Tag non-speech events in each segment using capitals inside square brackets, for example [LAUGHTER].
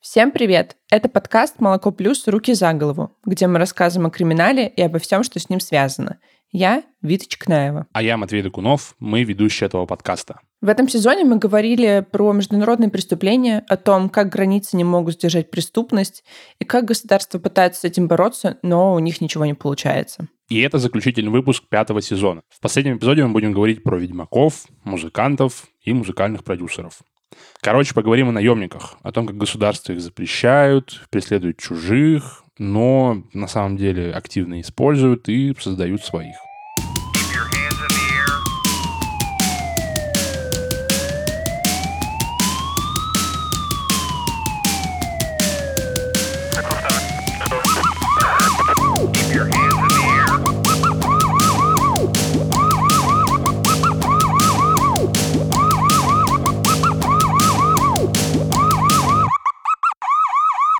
Всем привет! Это подкаст «Молоко плюс. Руки за голову», где мы рассказываем о криминале и обо всем, что с ним связано. Я Вита Чкнаева. А я Матвей Докунов, мы ведущие этого подкаста. В этом сезоне мы говорили про международные преступления, о том, как границы не могут сдержать преступность и как государство пытается с этим бороться, но у них ничего не получается. И это заключительный выпуск пятого сезона. В последнем эпизоде мы будем говорить про ведьмаков, музыкантов и музыкальных продюсеров. Короче, поговорим о наемниках, о том, как государства их запрещают, преследуют чужих, но на самом деле активно используют и создают своих.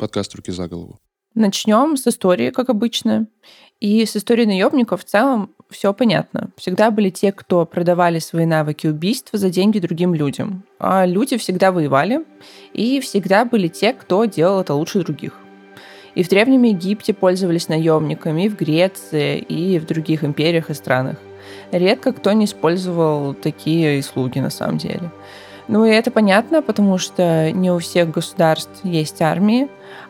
Подкаст «Руки за голову». Начнем с истории, как обычно. И с историей наемников в целом все понятно. Всегда были те, кто продавали свои навыки убийства за деньги другим людям. А люди всегда воевали, и всегда были те, кто делал это лучше других. И в Древнем Египте пользовались наемниками, и в Греции, и в других империях и странах. Редко кто не использовал такие услуги на самом деле. Ну и это понятно, потому что не у всех государств есть армии,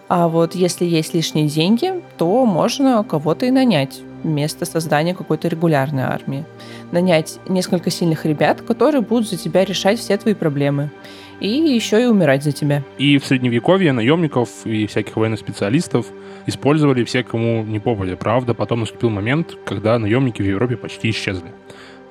а вот если есть лишние деньги, то можно кого-то и нанять вместо создания какой-то регулярной армии. Нанять несколько сильных ребят, которые будут за тебя решать все твои проблемы. И еще и умирать за тебя. И в средневековье наемников и всяких военных специалистов использовали все, кому не попали. Правда, потом наступил момент, когда наемники в Европе почти исчезли.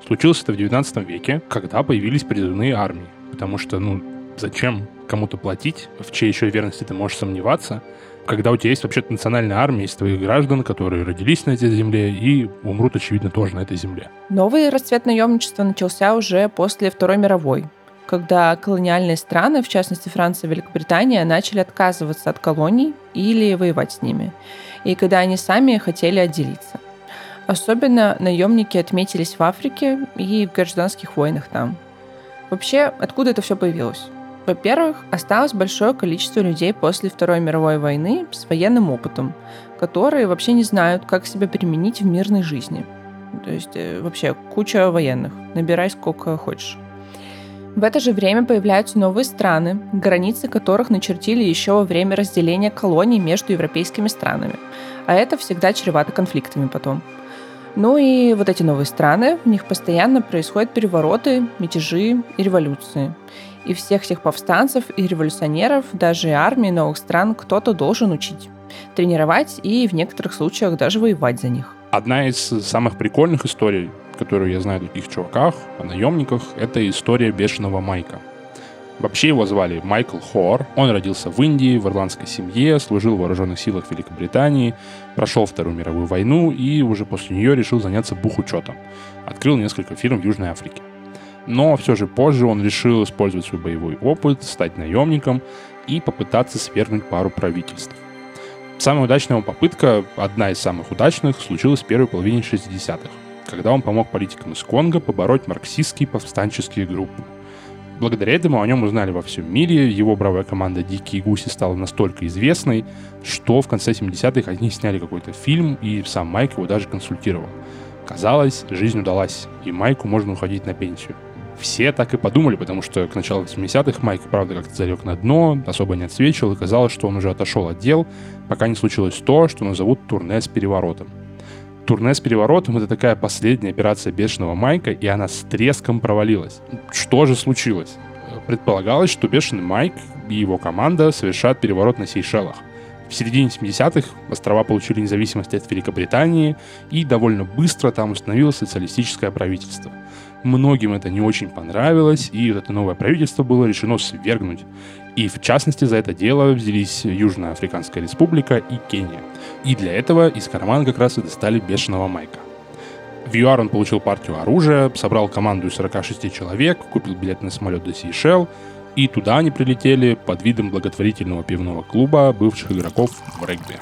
Случилось это в 19 веке, когда появились призывные армии потому что, ну, зачем кому-то платить, в чьей еще верности ты можешь сомневаться, когда у тебя есть вообще-то национальная армия из твоих граждан, которые родились на этой земле и умрут, очевидно, тоже на этой земле. Новый расцвет наемничества начался уже после Второй мировой, когда колониальные страны, в частности Франция и Великобритания, начали отказываться от колоний или воевать с ними, и когда они сами хотели отделиться. Особенно наемники отметились в Африке и в гражданских войнах там – Вообще, откуда это все появилось? Во-первых, осталось большое количество людей после Второй мировой войны с военным опытом, которые вообще не знают, как себя применить в мирной жизни. То есть э, вообще куча военных. Набирай сколько хочешь. В это же время появляются новые страны, границы которых начертили еще во время разделения колоний между европейскими странами. А это всегда чревато конфликтами потом. Ну и вот эти новые страны, в них постоянно происходят перевороты, мятежи и революции. И всех всех повстанцев и революционеров, даже армии новых стран кто-то должен учить, тренировать и в некоторых случаях даже воевать за них. Одна из самых прикольных историй, которую я знаю о таких чуваках, о наемниках, это история бешеного Майка. Вообще его звали Майкл Хор. Он родился в Индии, в ирландской семье, служил в вооруженных силах Великобритании, прошел Вторую мировую войну и уже после нее решил заняться бухучетом. Открыл несколько фирм в Южной Африке. Но все же позже он решил использовать свой боевой опыт, стать наемником и попытаться свергнуть пару правительств. Самая удачная его попытка, одна из самых удачных, случилась в первой половине 60-х, когда он помог политикам из Конго побороть марксистские повстанческие группы – Благодаря этому о нем узнали во всем мире. Его бравая команда «Дикие гуси» стала настолько известной, что в конце 70-х они сняли какой-то фильм, и сам Майк его даже консультировал. Казалось, жизнь удалась, и Майку можно уходить на пенсию. Все так и подумали, потому что к началу 80-х Майк, правда, как-то залег на дно, особо не отсвечивал, и казалось, что он уже отошел от дел, пока не случилось то, что назовут турне с переворотом. Турне с переворотом — это такая последняя операция бешеного Майка, и она с треском провалилась. Что же случилось? Предполагалось, что бешеный Майк и его команда совершат переворот на Сейшелах. В середине 70-х острова получили независимость от Великобритании, и довольно быстро там установилось социалистическое правительство. Многим это не очень понравилось, и это новое правительство было решено свергнуть. И в частности за это дело взялись Южная Африканская Республика и Кения. И для этого из кармана как раз и достали бешеного Майка. В ЮАР он получил партию оружия, собрал команду из 46 человек, купил билет на самолет до Сейшел, и туда они прилетели под видом благотворительного пивного клуба бывших игроков в регби.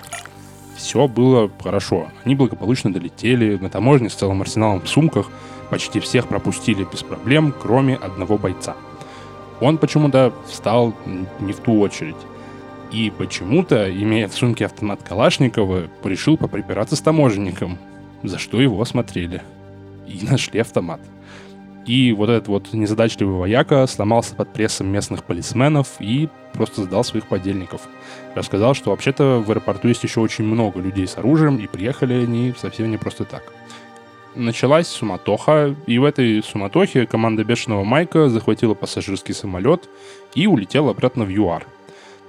Все было хорошо. Они благополучно долетели, на таможне с целым арсеналом в сумках, почти всех пропустили без проблем, кроме одного бойца. Он почему-то встал не в ту очередь. И почему-то, имея в сумке автомат Калашникова, решил поприпираться с таможенником, за что его осмотрели. И нашли автомат. И вот этот вот незадачливый вояка сломался под прессом местных полисменов и просто сдал своих подельников. Рассказал, что вообще-то в аэропорту есть еще очень много людей с оружием, и приехали они совсем не просто так. Началась суматоха, и в этой суматохе команда Бешеного Майка захватила пассажирский самолет и улетела обратно в ЮАР.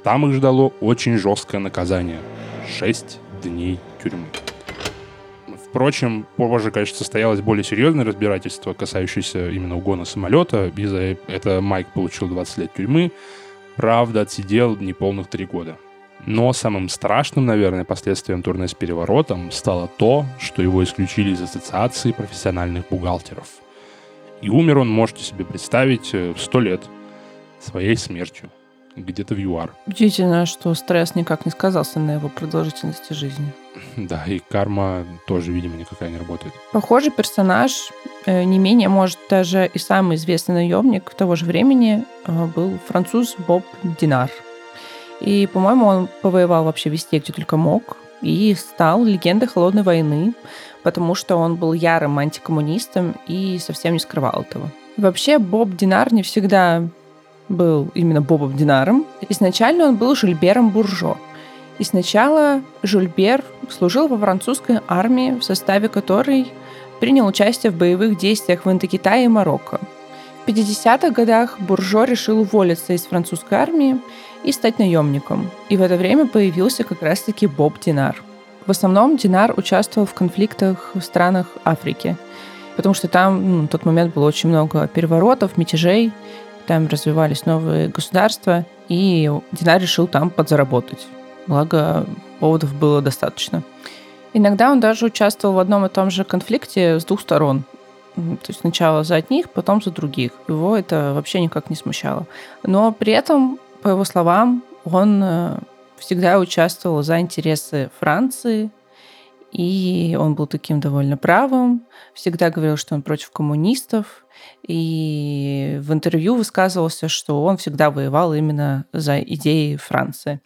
Там их ждало очень жесткое наказание — 6 дней тюрьмы. Впрочем, позже, конечно, состоялось более серьезное разбирательство, касающееся именно угона самолета. И за это Майк получил 20 лет тюрьмы. Правда, отсидел неполных три года. Но самым страшным, наверное, последствием турне с переворотом стало то, что его исключили из ассоциации профессиональных бухгалтеров. И умер он, можете себе представить, э, в сто лет своей смертью где-то в ЮАР. Удивительно, что стресс никак не сказался на его продолжительности жизни. [LAUGHS] Да, и карма тоже, видимо, никакая не работает. Похожий персонаж, э, не менее, может, даже и самый известный наемник того же времени э, был француз Боб Динар. И, по-моему, он повоевал вообще везде, где только мог, и стал легендой холодной войны, потому что он был ярым антикоммунистом и совсем не скрывал этого. Вообще, Боб Динар не всегда был именно Бобом Динаром. Изначально он был Жильбером Буржо. И сначала Жульбер служил во французской армии, в составе которой принял участие в боевых действиях в Индокитае и Марокко. В 50-х годах Буржо решил уволиться из французской армии и стать наемником. И в это время появился как раз-таки Боб Динар. В основном Динар участвовал в конфликтах в странах Африки, потому что там ну, в тот момент было очень много переворотов, мятежей, там развивались новые государства, и Динар решил там подзаработать. Благо, поводов было достаточно. Иногда он даже участвовал в одном и том же конфликте с двух сторон. То есть сначала за одних, потом за других. Его это вообще никак не смущало. Но при этом, по его словам, он э, всегда участвовал за интересы Франции, и он был таким довольно правым, всегда говорил, что он против коммунистов, и в интервью высказывался, что он всегда воевал именно за идеи Франции.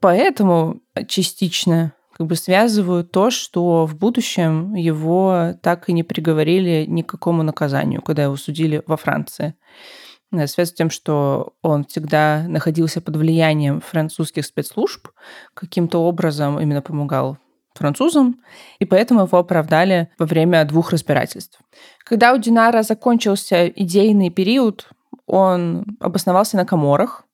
Поэтому частично как бы связывают то, что в будущем его так и не приговорили ни к какому наказанию, когда его судили во Франции. Связано с тем, что он всегда находился под влиянием французских спецслужб, каким-то образом именно помогал французам, и поэтому его оправдали во время двух разбирательств. Когда у Динара закончился идейный период, он обосновался на Коморах,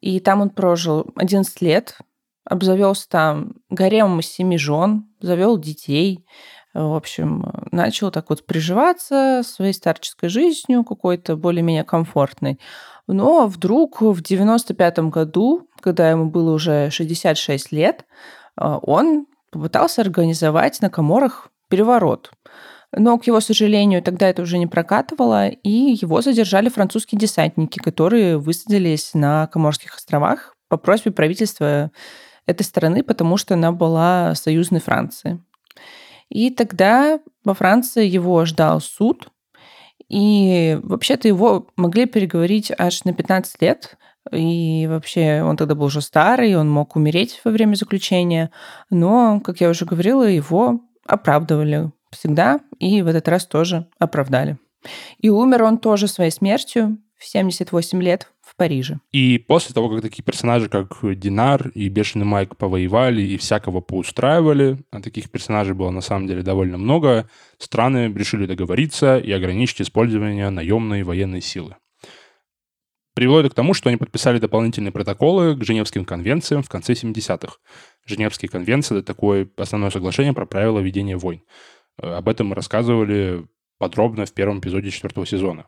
и там он прожил 11 лет, обзавелся там гаремом из семи жен, завел детей, в общем, начал так вот приживаться своей старческой жизнью, какой-то более-менее комфортной. Но вдруг в 95 году, когда ему было уже 66 лет, он попытался организовать на Коморах переворот. Но, к его сожалению, тогда это уже не прокатывало, и его задержали французские десантники, которые высадились на Коморских островах по просьбе правительства этой страны, потому что она была союзной Франции. И тогда во Франции его ждал суд, и вообще-то его могли переговорить аж на 15 лет, и вообще он тогда был уже старый, он мог умереть во время заключения. Но, как я уже говорила, его оправдывали всегда, и в этот раз тоже оправдали. И умер он тоже своей смертью в 78 лет Париже. И после того, как такие персонажи, как Динар и Бешеный Майк повоевали и всякого поустраивали, а таких персонажей было на самом деле довольно много, страны решили договориться и ограничить использование наемной военной силы привело это к тому, что они подписали дополнительные протоколы к Женевским конвенциям в конце 70-х. Женевские конвенции — это такое основное соглашение про правила ведения войн. Э, об этом мы рассказывали подробно в первом эпизоде четвертого сезона.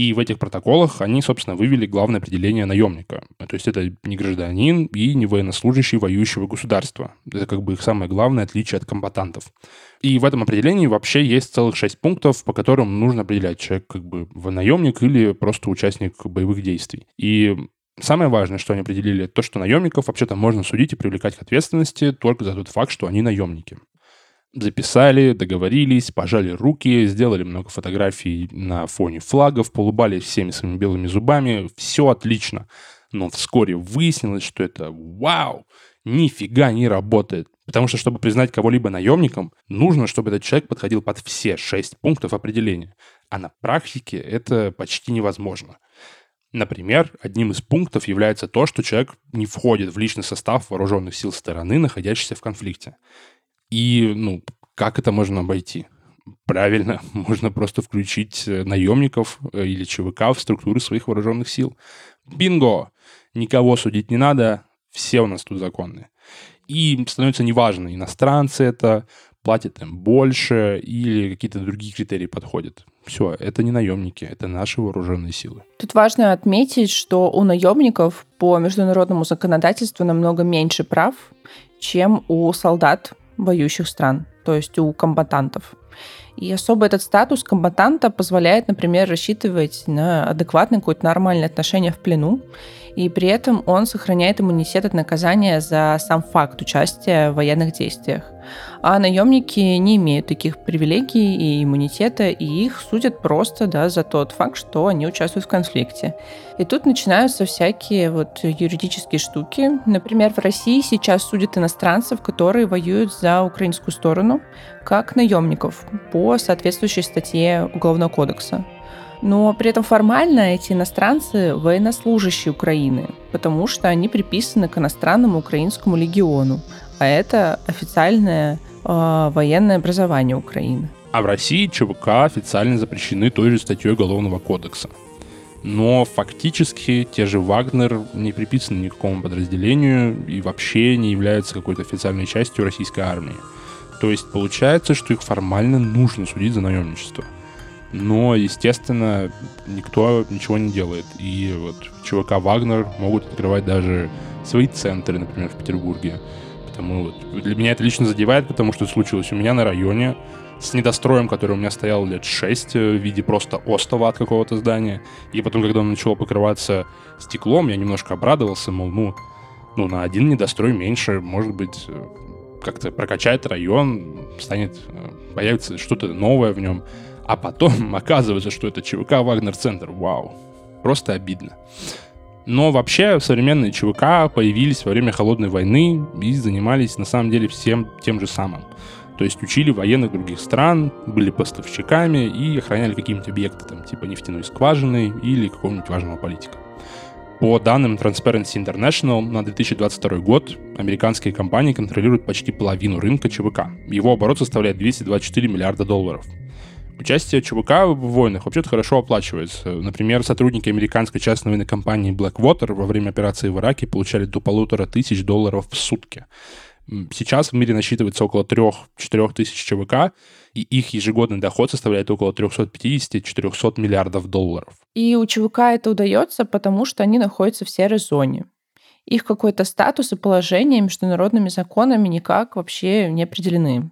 И в этих протоколах они, собственно, вывели главное определение наемника. То есть это не гражданин и не военнослужащий воюющего государства. Это как бы их самое главное отличие от комбатантов. И в этом определении вообще есть целых шесть пунктов, по которым нужно определять человек как бы наемник или просто участник боевых действий. И Самое важное, что они определили, то, что наемников вообще-то можно судить и привлекать к ответственности только за тот факт, что они наемники. Записали, договорились, пожали руки, сделали много фотографий на фоне флагов, полубались всеми своими белыми зубами. Все отлично. Но вскоре выяснилось, что это вау, нифига не работает. Потому что, чтобы признать кого-либо наемником, нужно, чтобы этот человек подходил под все шесть пунктов определения. А на практике это почти невозможно. Например, одним из пунктов является то, что человек не входит в личный состав вооруженных сил стороны, находящейся в конфликте. И, ну, как это можно обойти? Правильно, [LAUGHS] можно просто включить э, наемников э, или ЧВК в структуры своих вооруженных сил. Бинго! Никого судить не надо, все у нас тут законные. И становится неважно, иностранцы это, платят им больше или какие-то другие критерии подходят. Все, это не наемники, это наши вооруженные силы. Тут важно отметить, что у наемников по международному законодательству намного меньше прав, чем у солдат воюющих стран, то есть у комбатантов. И особо этот статус комбатанта позволяет, например, рассчитывать на адекватное какое-то нормальное отношение в плену и при этом он сохраняет иммунитет от наказания за сам факт участия в военных действиях. А наемники не имеют таких привилегий и иммунитета, и их судят просто да, за тот факт, что они участвуют в конфликте. И тут начинаются всякие вот юридические штуки. Например, в России сейчас судят иностранцев, которые воюют за украинскую сторону, как наемников по соответствующей статье Уголовного кодекса. Но при этом формально эти иностранцы военнослужащие Украины, потому что они приписаны к иностранному украинскому легиону, а это официальное э, военное образование Украины. А в России ЧВК официально запрещены той же статьей Уголовного кодекса. Но фактически те же Вагнер не приписаны никакому подразделению и вообще не являются какой-то официальной частью российской армии. То есть получается, что их формально нужно судить за наемничество – но, естественно, никто ничего не делает. И вот ЧВК «Вагнер» могут открывать даже свои центры, например, в Петербурге. Потому вот, для меня это лично задевает, потому что случилось у меня на районе с недостроем, который у меня стоял лет 6 э, в виде просто остова от какого-то здания. И потом, когда он начал покрываться стеклом, я немножко обрадовался, мол, ну, ну на один недострой меньше, может быть, э, как-то прокачает район, станет, э, появится что-то новое в нем. А потом [LAUGHS] оказывается, что это ЧВК Вагнер-центр. Вау. Просто обидно. Но вообще современные ЧВК появились во время Холодной войны и занимались на самом деле всем тем же самым. То есть учили военных других стран, были поставщиками и охраняли какие-нибудь объекты, там, типа нефтяной скважины или какого-нибудь важного политика. По данным Transparency International, на 2022 год американские компании контролируют почти половину рынка ЧВК. Его оборот составляет 224 миллиарда долларов. Участие ЧВК в войнах вообще-то хорошо оплачивается. Например, сотрудники американской частной военной компании Blackwater во время операции в Ираке получали до полутора тысяч долларов в сутки. Сейчас в мире насчитывается около 3-4 тысяч ЧВК, и их ежегодный доход составляет около 350-400 миллиардов долларов. И у ЧВК это удается, потому что они находятся в серой зоне. Их какой-то статус и положение международными законами никак вообще не определены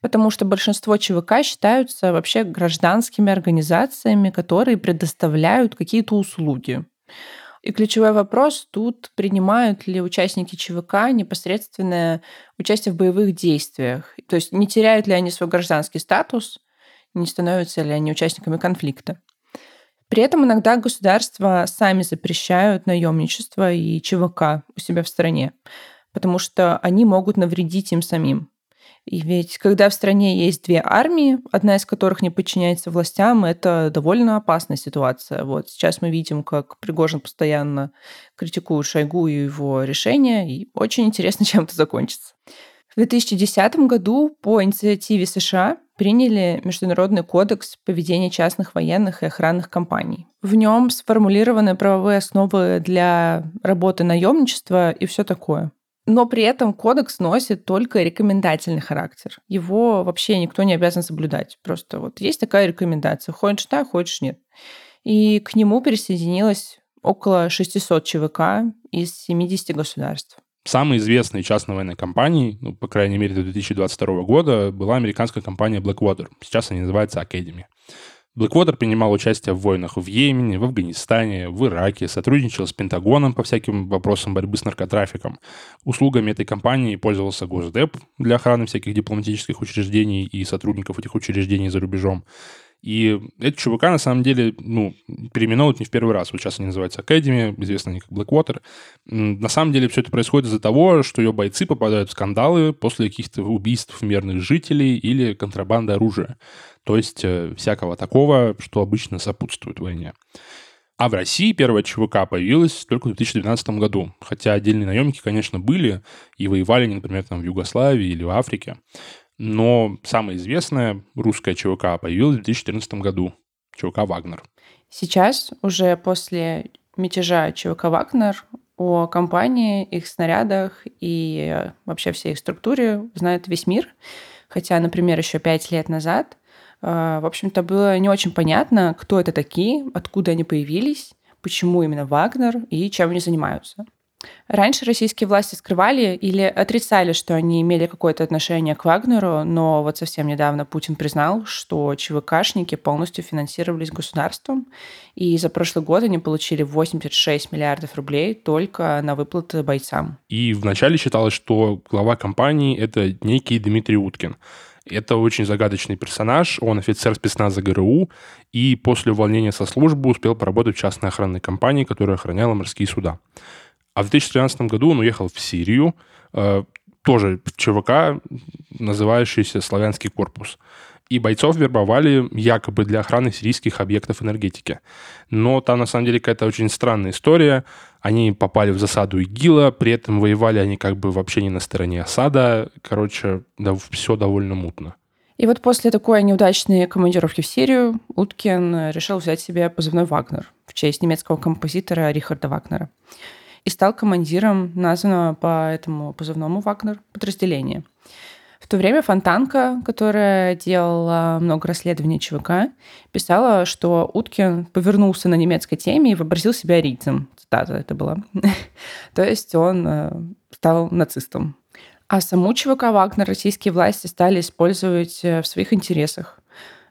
потому что большинство ЧВК считаются вообще гражданскими организациями, которые предоставляют какие-то услуги. И ключевой вопрос тут, принимают ли участники ЧВК непосредственное участие в боевых действиях. То есть не теряют ли они свой гражданский статус, не становятся ли они участниками конфликта. При этом иногда государства сами запрещают наемничество и ЧВК у себя в стране, потому что они могут навредить им самим. И ведь когда в стране есть две армии, одна из которых не подчиняется властям, это довольно опасная ситуация. Вот сейчас мы видим, как Пригожин постоянно критикует Шойгу и его решения, и очень интересно, [LAUGHS] чем это закончится. В 2010 году по инициативе США приняли Международный кодекс поведения частных военных и охранных компаний. В нем сформулированы правовые основы для работы наемничества и все такое. Но при этом кодекс носит только рекомендательный характер. Его вообще никто не обязан соблюдать. Просто вот есть такая рекомендация. Хочешь да, хочешь нет. И к нему присоединилось около 600 ЧВК из 70 государств. Самой известной частной военной компанией, ну, по крайней мере, до 2022 года, была американская компания Blackwater. Сейчас они называются Academy. Blackwater принимал участие в войнах в Йемене, в Афганистане, в Ираке, сотрудничал с Пентагоном по всяким вопросам борьбы с наркотрафиком. Услугами этой компании пользовался Госдеп для охраны всяких дипломатических учреждений и сотрудников этих учреждений за рубежом. И эти ЧВК, на самом деле, ну, переименовывают не в первый раз. Вот сейчас они называются Academy, известно они как Blackwater. На самом деле все это происходит из-за того, что ее бойцы попадают в скандалы после каких-то убийств мирных жителей или контрабанды оружия. То есть э, всякого такого, что обычно сопутствует войне. А в России первая ЧВК появилась только в 2012 году. Хотя отдельные наемники, конечно, были и воевали, например, там в Югославии или в Африке. Но самая известная русская ЧВК появилась в 2014 году. ЧВК «Вагнер». Сейчас, уже после мятежа ЧВК «Вагнер», о компании, их снарядах и вообще всей их структуре знает весь мир. Хотя, например, еще пять лет назад, э, в общем-то, было не очень понятно, кто это такие, откуда они появились, почему именно Вагнер и чем они занимаются. Раньше российские власти скрывали или отрицали, что они имели какое-то отношение к Вагнеру, но вот совсем недавно Путин признал, что ЧВКшники полностью финансировались государством, и за прошлый год они получили 86 миллиардов рублей только на выплаты бойцам. И вначале считалось, что глава компании – это некий Дмитрий Уткин. Это очень загадочный персонаж, он офицер спецназа ГРУ, и после увольнения со службы успел поработать в частной охранной компании, которая охраняла морские суда. А в 2013 году он уехал в Сирию, э, тоже в ЧВК, называющийся «Славянский корпус». И бойцов вербовали якобы для охраны сирийских объектов энергетики. Но там на самом деле какая-то очень странная история. Они попали в засаду ИГИЛа, при этом воевали они как бы вообще не на стороне Асада. Короче, да, все довольно мутно. И вот после такой неудачной командировки в Сирию Уткин решил взять себе позывной «Вагнер» в честь немецкого композитора Рихарда Вагнера и стал командиром названного по этому позывному Вагнер подразделения. В то время Фонтанка, которая делала много расследований ЧВК, писала, что Уткин повернулся на немецкой теме и вообразил себя арийцем. Цитата это была. [LAUGHS] То есть он э, стал нацистом. А саму ЧВК Вагнер российские власти стали использовать э, в своих интересах.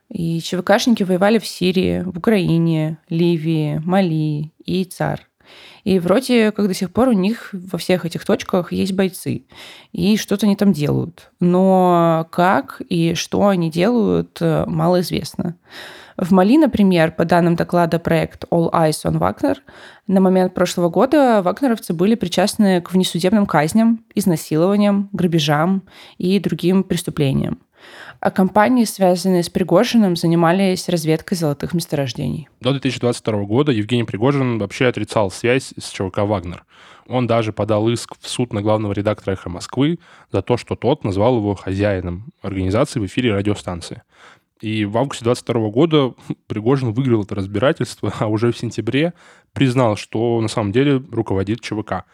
И ЧВКшники воевали в Сирии, в Украине, Ливии, Мали и ЦАР. И вроде как до сих пор у них во всех этих точках есть бойцы. И что-то они там делают. Но как и что они делают, э, мало известно. В Мали, например, по данным доклада проект All Eyes on Wagner, на момент прошлого года вагнеровцы были причастны к внесудебным казням, изнасилованиям, грабежам и другим преступлениям. А компании, связанные с Пригожиным, занимались разведкой золотых месторождений. До 2022 года Евгений Пригожин вообще отрицал связь с ЧВК «Вагнер». Он даже подал иск в суд на главного редактора «Эхо Москвы» за то, что тот назвал его хозяином организации в эфире радиостанции. И в августе 22 года [LAUGHS] Пригожин выиграл это разбирательство, а уже в сентябре признал, что на самом деле руководит ЧВК.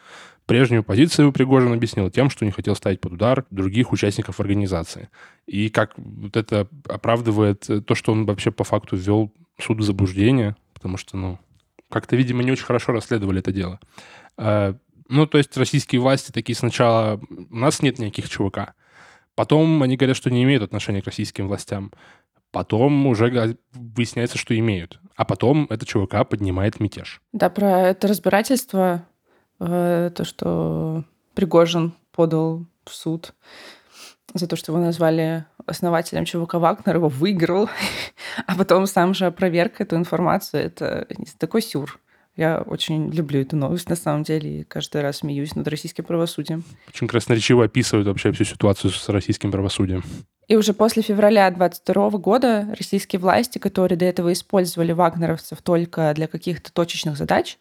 Прежнюю позицию Пригожин объяснил тем, что не хотел ставить под удар других участников организации. И как вот это оправдывает то, что он вообще по факту ввел суд в заблуждение, потому что, ну, как-то, видимо, не очень хорошо расследовали это дело. А, ну, то есть российские власти такие сначала... У нас нет никаких ЧВК. Потом они говорят, что не имеют отношения к российским властям. Потом уже выясняется, что имеют. А потом это ЧВК поднимает мятеж. Да, про это разбирательство Э, то, что Пригожин подал в суд за то, что его назвали основателем ЧВК Вагнер, его выиграл, [LAUGHS] а потом сам же опроверг эту информацию. Это такой сюр. Я очень люблю эту новость, на самом деле, и каждый раз смеюсь над российским правосудием. Очень красноречиво описывают вообще всю ситуацию с российским правосудием. И уже после февраля 22 года российские власти, которые до этого использовали вагнеровцев только для каких-то точечных задач,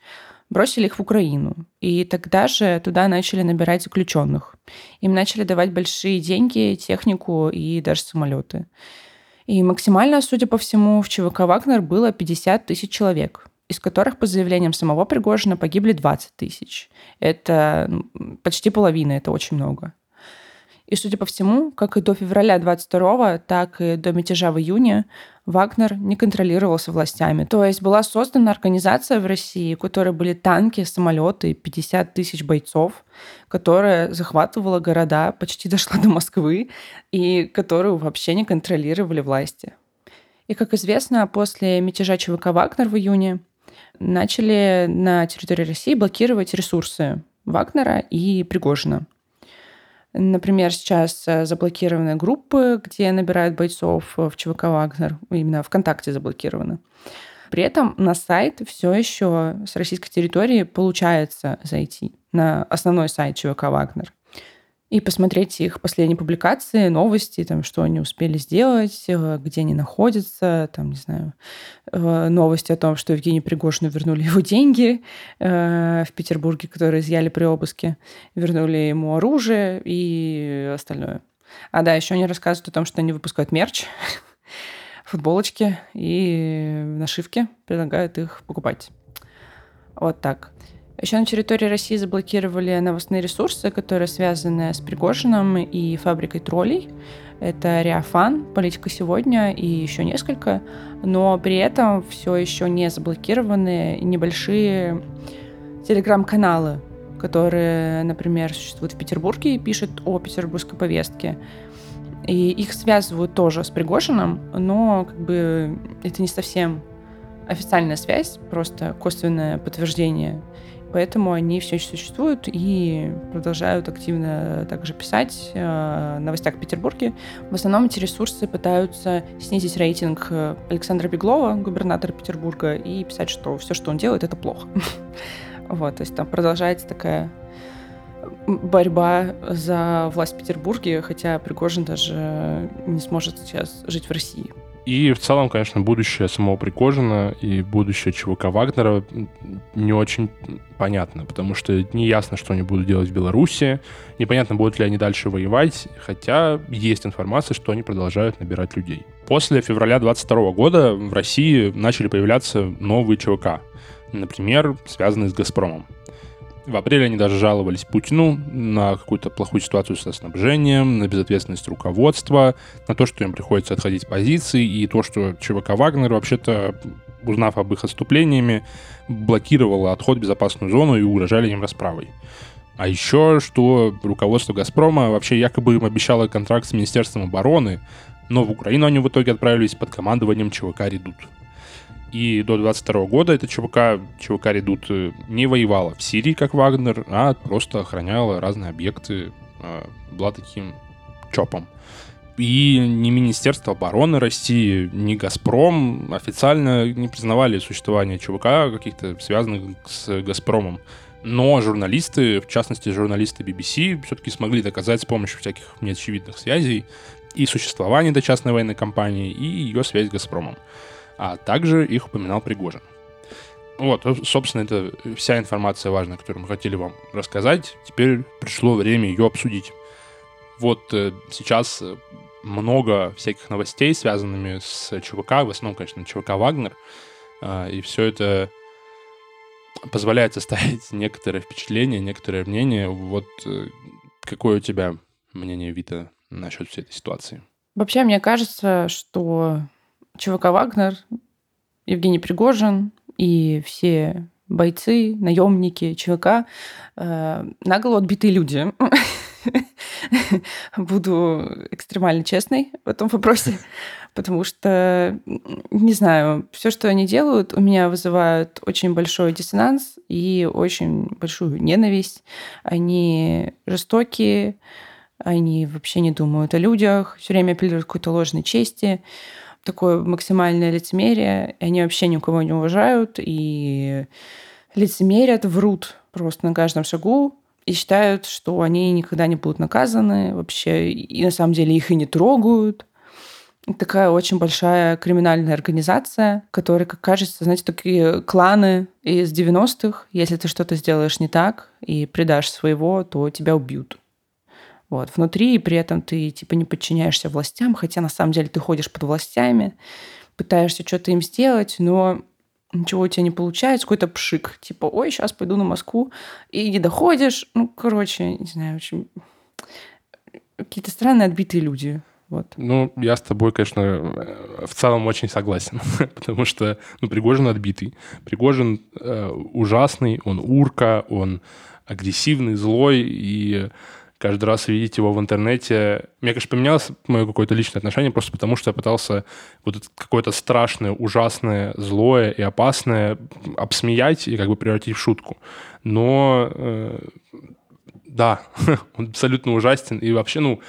бросили их в Украину. И тогда же туда начали набирать заключенных. Им начали давать большие деньги, технику и даже самолеты. И максимально, судя по всему, в ЧВК «Вагнер» было 50 тысяч человек, из которых, по заявлениям самого Пригожина, погибли 20 тысяч. Это почти половина, это очень много. И, судя по всему, как и до февраля 22 так и до мятежа в июне, Вагнер не контролировался властями. То есть была создана организация в России, у которой были танки, самолеты, 50 тысяч бойцов, которая захватывала города, почти дошла до Москвы, и которую вообще не контролировали власти. И, как известно, после мятежа ЧВК «Вагнер» в июне начали на территории России блокировать ресурсы Вагнера и Пригожина – Например, сейчас э, заблокированы группы, где набирают бойцов в ЧВК «Вагнер». Именно ВКонтакте заблокированы. При этом на сайт все еще с российской территории получается зайти на основной сайт ЧВК «Вагнер» и посмотреть их последние публикации, новости, там, что они успели сделать, э, где они находятся, там, не знаю, э, новости о том, что Евгению Пригожину вернули его деньги э, в Петербурге, которые изъяли при обыске, вернули ему оружие и остальное. А да, еще они рассказывают о том, что они выпускают мерч, [LAUGHS] футболочки и нашивки, предлагают их покупать. Вот так. Еще на территории России заблокировали новостные ресурсы, которые связаны с Пригожиным и фабрикой троллей. Это Реафан, Политика сегодня и еще несколько. Но при этом все еще не заблокированы небольшие телеграм-каналы, которые, например, существуют в Петербурге и пишут о петербургской повестке. И их связывают тоже с Пригожиным, но как бы это не совсем официальная связь, просто косвенное подтверждение поэтому они все еще существуют и продолжают активно также писать э, о новостях в Петербурге. В основном эти ресурсы пытаются снизить рейтинг Александра Беглова, губернатора Петербурга, и писать, что все, что он делает, это плохо. [LAUGHS] Вот, то есть там продолжается такая борьба за власть в Петербурге, хотя Пригожин даже не сможет сейчас жить в России. И в целом, конечно, будущее самого Пригожина и будущее ЧВК Вагнера не очень понятно, потому что не ясно, что они будут делать в Беларуси, непонятно, будут ли они дальше воевать, хотя есть информация, что они продолжают набирать людей. После февраля 22 года в России начали появляться новые ЧВК, например, связанные с «Газпромом». В апреле они даже жаловались Путину на какую-то плохую ситуацию со снабжением, на безответственность руководства, на то, что им приходится отходить с позиций, и то, что ЧВК «Вагнер» вообще-то, узнав об их отступлениями, блокировала отход в безопасную зону и угрожали им расправой. А еще, что руководство «Газпрома» вообще якобы им обещало контракт с Министерством обороны, но в Украину они в итоге отправились под командованием ЧВК «Редут». И до 22 года эта ЧВК, ЧВК «Редут» не воевала в Сирии, как Вагнер, а просто охраняла разные объекты, а, была таким ЧОПом. И ни Министерство обороны России, ни «Газпром» официально не признавали существование ЧВК, каких-то связанных с «Газпромом». Но журналисты, в частности журналисты BBC, все-таки смогли доказать с помощью всяких неочевидных связей и существование этой частной военной компании, и ее связь с «Газпромом» а также их упоминал Пригожин. Вот, собственно, это вся информация важная, которую мы хотели вам рассказать. Теперь пришло время ее обсудить. Вот э, сейчас э, много всяких новостей, связанными с ЧВК, в основном, конечно, ЧВК «Вагнер», а, и все это позволяет составить некоторое впечатление, некоторое мнение. Вот э, какое у тебя мнение, Вита, насчет всей этой ситуации? Вообще, мне кажется, что ЧВК «Вагнер», Евгений Пригожин и все бойцы, наемники, ЧВК, э, наголо отбитые люди. [LAUGHS] Буду экстремально честной в этом вопросе, потому что, не знаю, все, что они делают, у меня вызывают очень большой диссонанс и очень большую ненависть. Они жестокие, они вообще не думают о людях, все время апеллируют какой-то ложной чести такое максимальное лицемерие, и они вообще никого не уважают, и лицемерят, врут просто на каждом шагу, и считают, что они никогда не будут наказаны вообще, и на самом деле их и не трогают. Такая очень большая криминальная организация, которая, как кажется, знаете, такие кланы из 90-х. Если ты что-то сделаешь не так и предашь своего, то тебя убьют вот, внутри, и при этом ты типа не подчиняешься властям, хотя на самом деле ты ходишь под властями, пытаешься что-то им сделать, но ничего у тебя не получается, какой-то пшик, типа, ой, сейчас пойду на Москву, и не доходишь, ну, короче, не знаю, очень какие-то странные отбитые люди. Вот. Ну, я с тобой, конечно, в целом очень согласен, [LAUGHS] потому что ну, Пригожин отбитый. Пригожин э, ужасный, он урка, он агрессивный, злой, и каждый раз видеть его в интернете. Мне, конечно, поменялось мое какое-то личное отношение просто потому, что я пытался вот какое-то страшное, ужасное, злое и опасное обсмеять и как бы превратить в шутку. Но э, да, [LAUGHS] он абсолютно ужастен. И вообще, ну,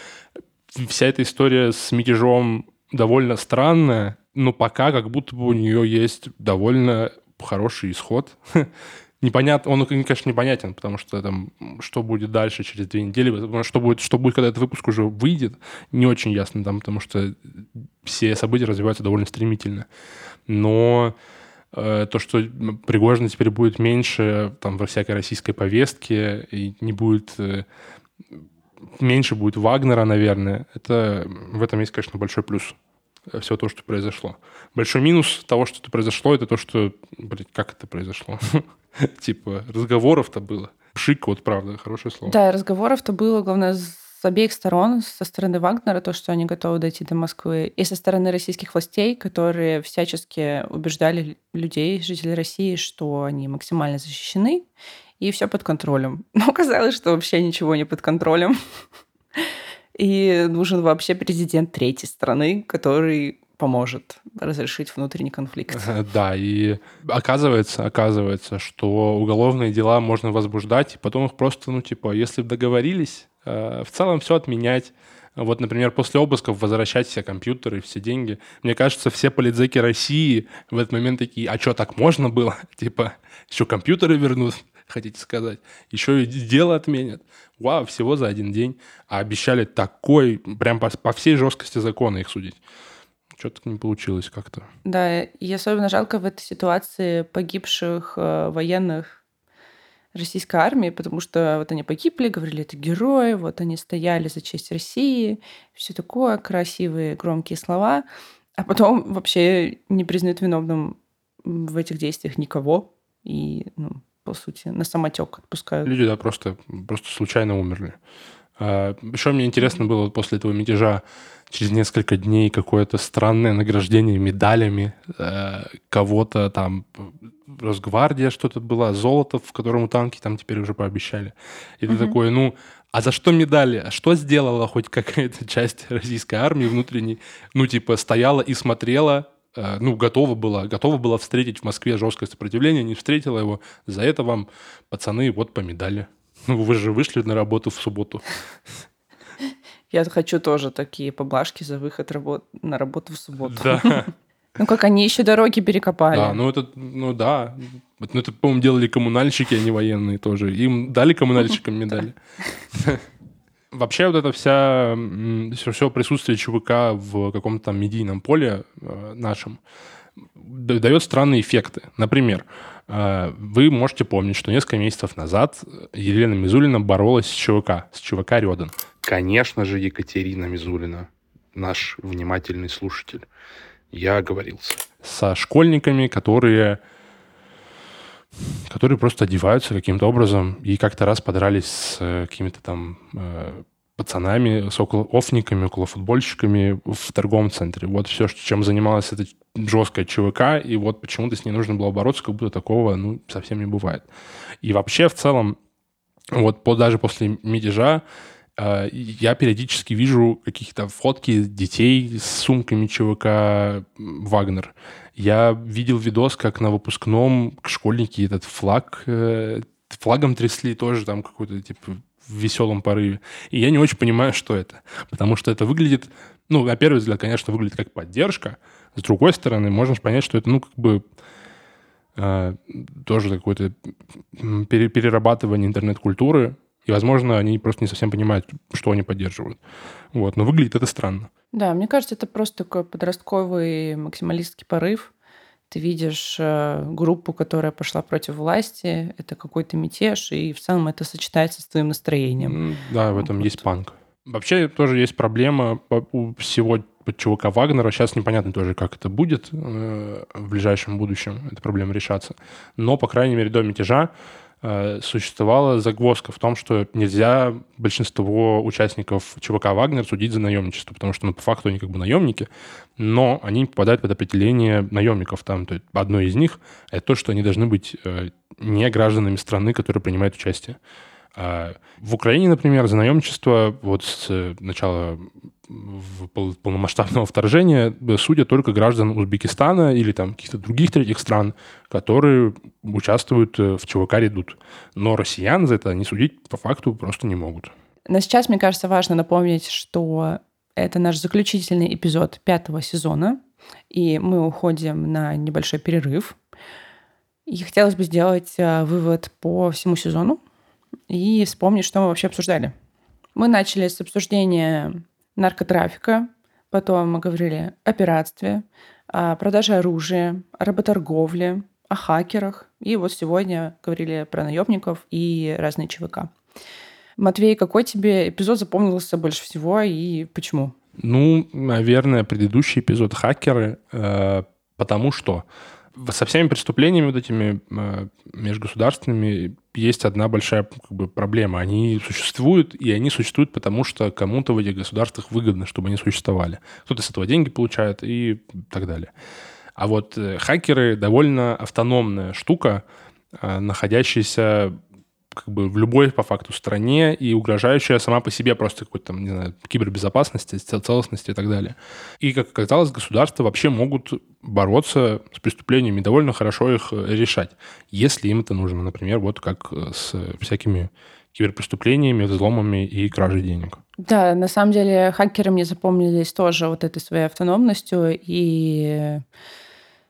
вся эта история с мятежом довольно странная, но пока как будто бы у нее есть довольно хороший исход. [LAUGHS] Непонятно, он, конечно, непонятен, потому что там, что будет дальше через две недели, что будет, что будет, когда этот выпуск уже выйдет, не очень ясно там, потому что все события развиваются довольно стремительно. Но э, то, что Пригожина теперь будет меньше там во всякой российской повестке и не будет э, меньше будет Вагнера, наверное, это в этом есть, конечно, большой плюс все то, что произошло. Большой минус того, что это произошло, это то, что, блин, как это произошло? [LAUGHS] Типа, разговоров-то было. Шик, вот правда, хорошее слово. Да, разговоров-то было, главное, с обеих сторон, со стороны Вагнера, то, что они готовы дойти до Москвы, и со стороны российских властей, которые всячески убеждали людей, жителей России, что они максимально защищены, и все под контролем. [LAUGHS] Но оказалось, что вообще ничего не под контролем. [LAUGHS] И нужен вообще президент третьей страны, который поможет разрешить внутренний конфликт. Да, и оказывается, оказывается, что уголовные дела можно возбуждать, и потом их просто, ну, типа, если договорились, э, в целом все отменять. Вот, например, после обысков возвращать все компьютеры, все деньги. Мне кажется, все политзеки России в этот момент такие, а что, так можно было? [LAUGHS] Типа, еще компьютеры вернут, хотите сказать? Еще и дело отменят. Вау, всего за один день. А обещали такой, прям по, по всей жесткости закона их судить. Что-то не получилось как-то. Да, и особенно жалко в этой ситуации погибших э, военных российской армии, потому что вот они погибли, говорили, это герои, вот они стояли за честь России, все такое, красивые, громкие слова, а потом вообще не признают виновным в этих действиях никого, и, ну, по сути, на самотек отпускают. Люди, да, просто, просто случайно умерли. А, Еще мне интересно было после этого мятежа через несколько дней какое-то странное награждение медалями э, кого-то там Росгвардия что-то была, золото, в котором танки там теперь уже пообещали. И ты такой, ну, а за что медали? А что сделала хоть какая-то часть [LAUGHS] российской армии внутренней? Ну, типа, стояла и смотрела, э, ну, готова была, готова была встретить в Москве жесткое сопротивление, не встретила его. За это вам, пацаны, вот по медали. Ну, вы же вышли на работу в субботу. Я хочу тоже такие поблажки за выход работ... на работу в субботу. Да. [LAUGHS] Ну, как они еще дороги перекопали. Да, ну это, ну да. Ну это, по-моему, делали коммунальщики, а не военные тоже. Им дали коммунальщикам медали. Вообще вот это вся, все присутствие ЧВК в каком-то там медийном поле э, нашем дает странные эффекты. Например, э, вы можете помнить, что несколько месяцев назад Елена Мизулина боролась с ЧВК, с ЧВК Рёден. Конечно же, Екатерина Мизулина, наш внимательный слушатель я оговорился. Со школьниками, которые которые просто одеваются каким-то образом и как-то раз подрались с э, какими-то там э, пацанами, с около офниками, около футбольщиками в торговом центре. Вот все, чем занималась эта жесткая ЧВК, и вот почему-то с ней нужно было бороться, как будто такого, ну, совсем не бывает. И вообще, в целом, вот по, даже после мятежа я периодически вижу какие-то фотки детей с сумками ЧВК «Вагнер». Я видел видос, как на выпускном школьники этот флаг, э, флагом трясли тоже там какой-то, типа, в веселом порыве. И я не очень понимаю, что это. Потому что это выглядит, ну, на первый взгляд, конечно, выглядит как поддержка. С другой стороны, можно понять, что это, ну, как бы э, тоже какое-то перерабатывание интернет-культуры, и, возможно, они просто не совсем понимают, что они поддерживают. Вот. Но выглядит это странно. Да, мне кажется, это просто такой подростковый максималистский порыв. Ты видишь э, группу, которая пошла против власти, это какой-то мятеж, и в целом это сочетается с твоим настроением. Да, в этом вот. есть панк. Вообще тоже есть проблема у всего ЧВК Вагнера. Сейчас непонятно тоже, как это будет э, в ближайшем будущем, эта проблема решаться. Но, по крайней мере, до мятежа существовала загвоздка в том, что нельзя большинство участников ЧВК «Вагнер» судить за наемничество, потому что, ну, по факту они как бы наемники, но они попадают под определение наемников. Там, то есть одно из них — это то, что они должны быть э, не гражданами страны, которые принимают участие. А в Украине, например, за наемничество вот с начала полномасштабного вторжения судят только граждан Узбекистана или там каких-то других третьих стран, которые участвуют в ЧВК «Редут». Но россиян за это не судить по факту просто не могут. Но сейчас, мне кажется, важно напомнить, что это наш заключительный эпизод пятого сезона, и мы уходим на небольшой перерыв. И хотелось бы сделать э, вывод по всему сезону и вспомнить, что мы вообще обсуждали. Мы начали с обсуждения наркотрафика, потом мы говорили о пиратстве, о продаже оружия, о работорговле, о хакерах. И вот сегодня говорили про наемников и разные ЧВК. Матвей, какой тебе эпизод запомнился больше всего и почему? Ну, наверное, предыдущий эпизод «Хакеры», э, потому что со всеми преступлениями вот этими э, межгосударственными есть одна большая как бы, проблема. Они существуют, и они существуют потому, что кому-то в этих государствах выгодно, чтобы они существовали. Кто-то с этого деньги получает и так далее. А вот э, хакеры довольно автономная штука, э, находящаяся как бы в любой, по факту, стране и угрожающая сама по себе просто какой-то, там, не знаю, кибербезопасности, целостности и так далее. И, как оказалось, государства вообще могут бороться с преступлениями, довольно хорошо их э, решать, если им это нужно. Например, вот как э, с всякими киберпреступлениями, взломами и кражей денег. Да, на самом деле хакеры мне запомнились тоже вот этой своей автономностью и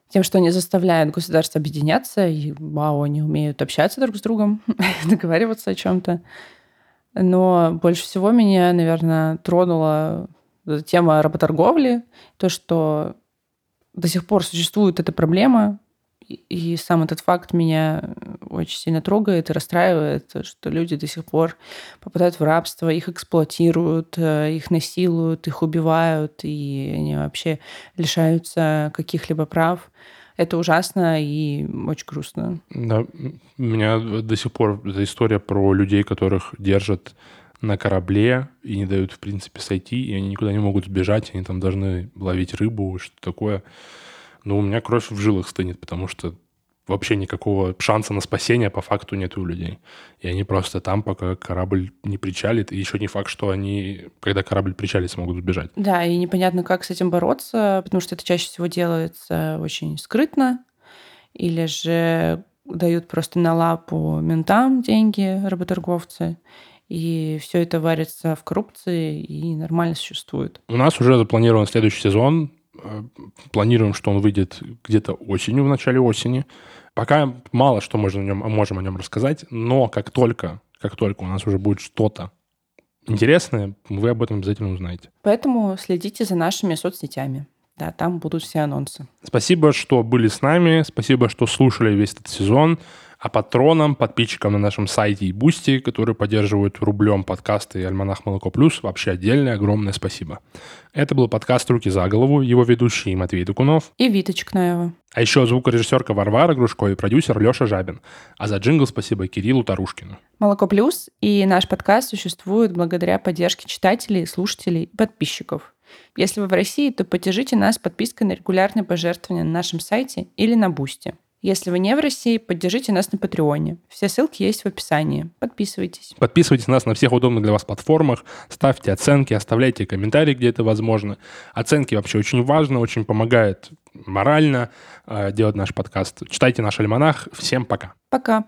тем, что они заставляют государство объединяться, и вау, они умеют общаться друг с другом, [LAUGHS] договариваться о чем-то. Но больше всего меня, наверное, тронула тема работорговли, то, что до сих пор существует эта проблема, и сам этот факт меня очень сильно трогает и расстраивает, что люди до сих пор попадают в рабство, их эксплуатируют, э, их насилуют, их убивают, и они вообще лишаются каких-либо прав. Это ужасно и очень грустно. Да, меня до сих пор эта история про людей, которых держат на корабле и не дают, в принципе, сойти, и они никуда не могут сбежать, они там должны ловить рыбу, что такое. Но у меня кровь в жилах стынет, потому что вообще никакого шанса на спасение по факту нет у людей. И они просто там, пока корабль не причалит. И еще не факт, что они, когда корабль причалит, смогут сбежать. Да, и непонятно, как с этим бороться, потому что это чаще всего делается очень скрытно. Или же дают просто на лапу ментам деньги, работорговцы. И все это варится в коррупции и нормально существует. У нас уже запланирован следующий сезон. Э, планируем, что он выйдет где-то осенью, в начале осени. Пока мало что можем о нем, можем о нем рассказать, но как только, как только у нас уже будет что-то интересное, вы об этом обязательно узнаете. Поэтому следите за нашими соцсетями. Да, там будут все анонсы. Спасибо, что были с нами. Спасибо, что слушали весь этот сезон. А патронам, подписчикам на нашем сайте и Boosty, которые поддерживают рублем подкасты и Альманах Молоко Плюс, вообще отдельное огромное спасибо. Это был подкаст «Руки за голову», его ведущий Матвей Дукунов и Вита Чекнаева. А еще звукорежиссерка Варвара Грушко и продюсер Леша Жабин. А за джингл спасибо Кириллу Тарушкину. Молоко Плюс и наш подкаст существуют благодаря поддержке читателей, слушателей и подписчиков. Если вы в России, то поддержите нас подпиской на регулярные пожертвования на нашем сайте или на Boosty. Если вы не в России, поддержите нас на Патреоне. Все ссылки есть в описании. Подписывайтесь. Подписывайтесь на нас на всех удобных для вас платформах, ставьте оценки, оставляйте комментарии, где это возможно. Оценки вообще очень важно, очень помогает морально э, делать наш подкаст. Читайте наш альманах. Всем пока. Пока.